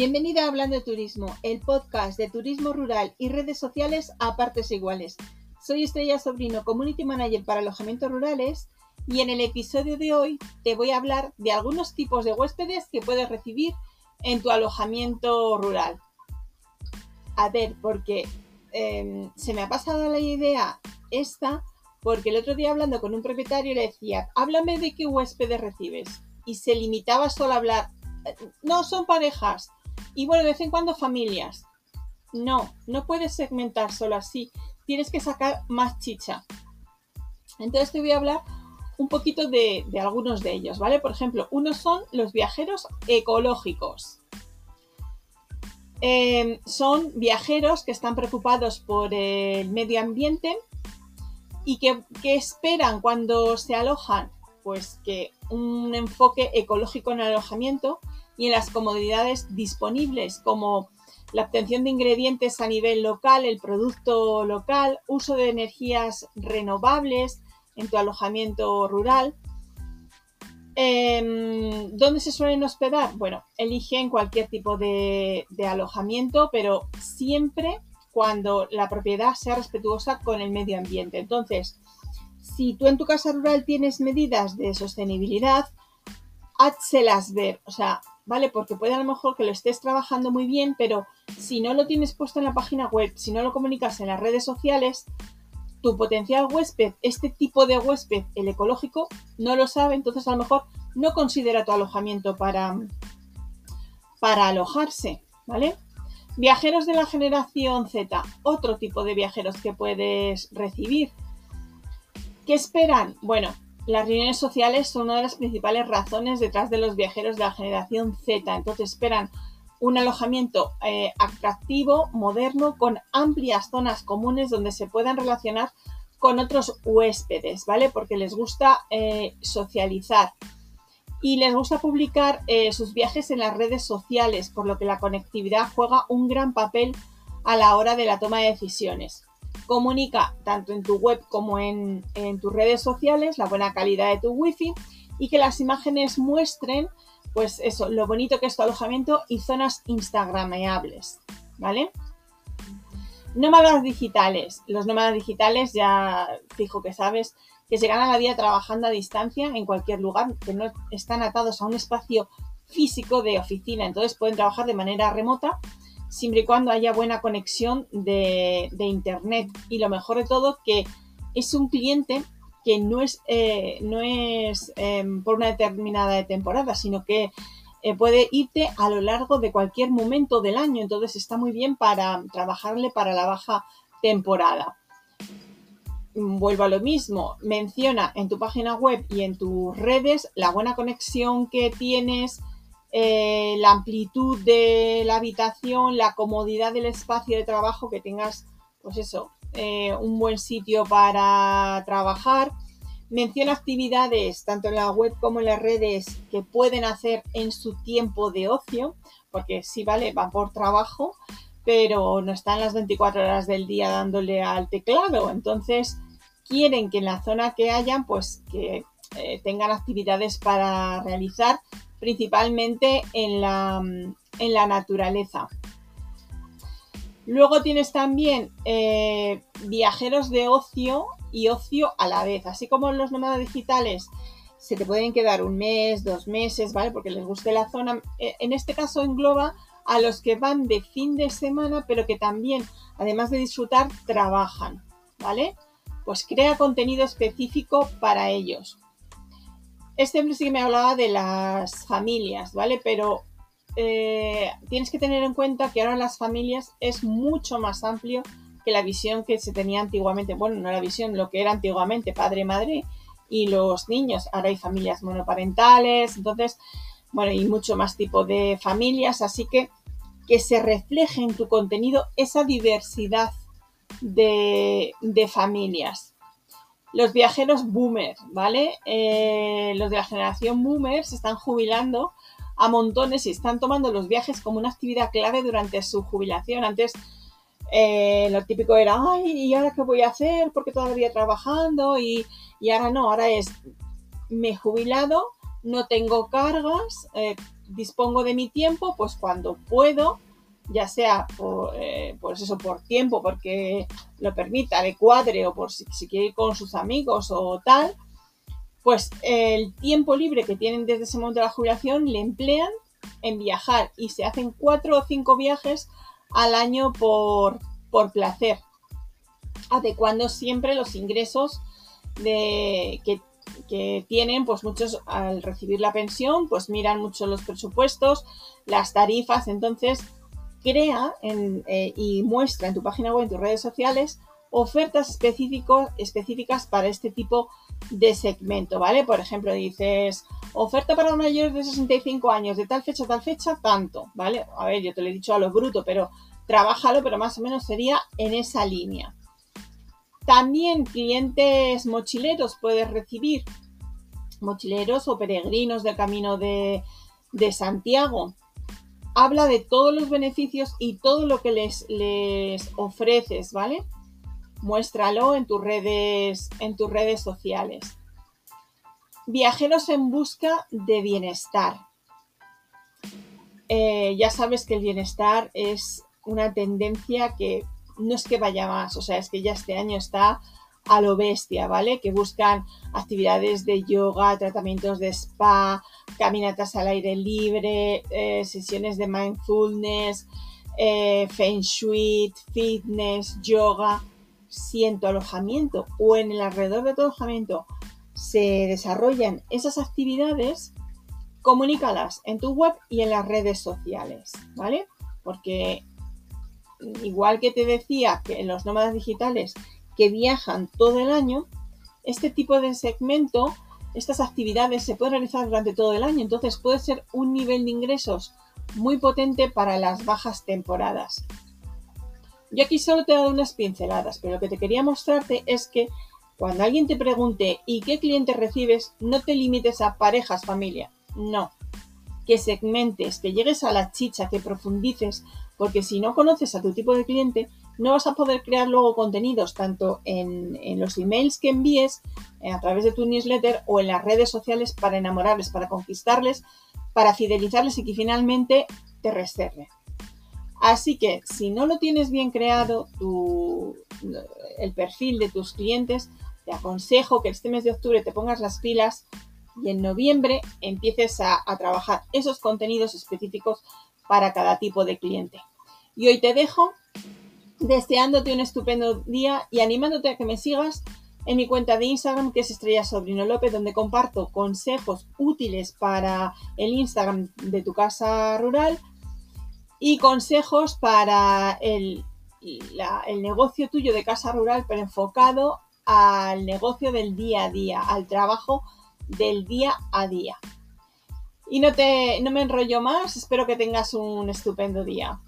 Bienvenida a Hablando de Turismo, el podcast de turismo rural y redes sociales a partes iguales. Soy Estrella Sobrino, Community Manager para alojamientos rurales y en el episodio de hoy te voy a hablar de algunos tipos de huéspedes que puedes recibir en tu alojamiento rural. A ver, porque em, se me ha pasado la idea esta, porque el otro día hablando con un propietario le decía, háblame de qué huéspedes recibes. Y se limitaba solo a hablar, no son parejas, y bueno, de vez en cuando familias. No, no puedes segmentar solo así, tienes que sacar más chicha. Entonces te voy a hablar un poquito de, algunos de ellos, ¿vale? Por ejemplo, unos son los viajeros ecológicos. Em, son viajeros que están preocupados por el medio ambiente y que, que, esperan cuando se alojan, pues que un enfoque ecológico en el alojamiento y en las comodidades disponibles, como la obtención de ingredientes a nivel local, el producto local, uso de energías renovables, en tu alojamiento rural. Em, ¿Dónde se suelen hospedar? Bueno, eligen cualquier tipo de, alojamiento, pero siempre cuando la propiedad sea respetuosa con el medio ambiente. Entonces, si tú en tu casa rural tienes medidas de sostenibilidad, házselas ver. O sea, ¿vale? Porque puede a lo mejor que lo estés trabajando muy bien, pero si no lo tienes puesto en la página web, si no lo comunicas en las redes sociales, tu potencial huésped, este tipo de huésped, el ecológico, no lo sabe, entonces a lo mejor no considera tu alojamiento para, para alojarse, ¿vale? Viajeros de la generación Z, otro tipo de viajeros que puedes recibir. ¿Qué esperan? Bueno, las reuniones sociales son una de las principales razones detrás de los viajeros de la generación Z, entonces esperan un alojamiento eh, atractivo, moderno, con amplias zonas comunes donde se puedan relacionar con otros huéspedes, ¿vale? Porque les gusta eh, socializar y les gusta publicar eh, sus viajes en las redes sociales, por lo que la conectividad juega un gran papel a la hora de la toma de decisiones. Comunica tanto en tu web como en, tus redes sociales la buena calidad de tu wifi y que las imágenes muestren pues eso, lo bonito que es tu alojamiento y zonas instagrameables, ¿vale? Nómadas digitales. Los nómadas digitales ya fijo que sabes que se ganan la vida trabajando a distancia en cualquier lugar, que no están atados a un espacio físico de oficina, entonces pueden trabajar de manera remota siempre y cuando haya buena conexión de, internet. Y lo mejor de todo que es un cliente que no es, eh, no es em, por una determinada temporada, sino que eh, puede irte a lo largo de cualquier momento del año. Entonces está muy bien para trabajarle para la baja temporada. Vuelvo a lo mismo, menciona en tu página web y en tus redes la buena conexión que tienes, eh, la amplitud de la habitación, la comodidad del espacio de trabajo que tengas, pues eso, eh, un buen sitio para trabajar. Menciona actividades tanto en la web como en las redes que pueden hacer en su tiempo de ocio, porque sí, vale, van por trabajo, pero no están las 24 horas del día dándole al teclado. Entonces, quieren que en la zona que hayan, pues que eh, tengan actividades para realizar, principalmente en la, en la naturaleza. Luego tienes también eh, viajeros de ocio y ocio a la vez, así como los nómadas digitales se te pueden quedar un mes, dos meses, ¿vale? Porque les guste la zona. Eh, en este caso engloba a los que van de fin de semana, pero que también, además de disfrutar, trabajan, ¿vale? Pues crea contenido específico para ellos. Este sí que me hablaba de las familias, ¿vale? Pero eh, tienes que tener en cuenta que ahora las familias es mucho más amplio que la visión que se tenía antiguamente. Bueno, no la visión, lo que era antiguamente padre, madre y los niños. Ahora hay familias monoparentales, entonces, bueno, y mucho más tipo de familias, así que que se refleje en tu contenido esa diversidad de, familias. Los viajeros boomer, ¿vale? Eh, los de la generación boomer se están jubilando a montones y están tomando los viajes como una actividad clave durante su jubilación. Antes eh, lo típico era, ay, ¿y ahora qué voy a hacer? Porque todavía trabajando y, y ahora no, ahora es, me he jubilado, no tengo cargas, eh, dispongo de mi tiempo, pues cuando puedo, ya sea por, eh, pues eso, por tiempo, porque lo permita, le cuadre, o por si, quiere ir con sus amigos o tal, pues el tiempo libre que tienen desde ese momento de la jubilación le emplean en viajar y se hacen cuatro o cinco viajes al año por, por placer, adecuando siempre los ingresos de, que, que tienen, pues muchos al recibir la pensión, pues miran mucho los presupuestos, las tarifas, entonces crea eh, y muestra en tu página web, en tus redes sociales, ofertas específicas para este tipo de segmento, ¿vale? Por ejemplo, dices, oferta para mayores de 65 años, de tal fecha a tal fecha, tanto, ¿vale? A ver, yo te lo he dicho a lo bruto, pero trabájalo, pero más o menos sería en esa línea. También clientes mochileros puedes recibir, mochileros o peregrinos del camino de Santiago, habla de todos los beneficios y todo lo que les, les ofreces, ¿vale? Muéstralo en tus redes, en tus redes sociales. Viajeros en busca de bienestar. Eh, ya sabes que el bienestar es una tendencia que no es que vaya más, o sea, es que ya este año está a lo bestia, ¿vale? Que buscan actividades de yoga, tratamientos de spa, caminatas al aire libre, eh, sesiones de mindfulness, eh, feng shui, fitness, yoga. Si en tu alojamiento o en el alrededor de tu alojamiento se desarrollan esas actividades, comunícalas en tu web y en las redes sociales, ¿vale? Porque igual que te decía que en los nómadas digitales que viajan todo el año, este tipo de segmento, estas actividades se pueden realizar durante todo el año, entonces puede ser un nivel de ingresos muy potente para las bajas temporadas. Yo aquí solo te he dado unas pinceladas, pero lo que te quería mostrarte es que cuando alguien te pregunte ¿y qué cliente recibes? No te limites a parejas, familia. No. Que segmentes, que llegues a la chicha, que profundices, porque si no conoces a tu tipo de cliente, no vas a poder crear luego contenidos tanto en, los emails que envíes eh, a través de tu newsletter o en las redes sociales para enamorarles, para conquistarles, para fidelizarles y que finalmente te reserve. Así que si no lo tienes bien creado, el perfil de tus clientes, te aconsejo que este mes de octubre te pongas las pilas y en noviembre empieces a trabajar esos contenidos específicos para cada tipo de cliente. Y hoy te dejo deseándote un estupendo día y animándote a que me sigas en mi cuenta de Instagram que es Estrella Sobrino López, donde comparto consejos útiles para el Instagram de tu casa rural y consejos para el, el negocio tuyo de casa rural, pero enfocado al negocio del día a día, al trabajo del día a día. Y no, te, no me enrollo más, espero que tengas un estupendo día.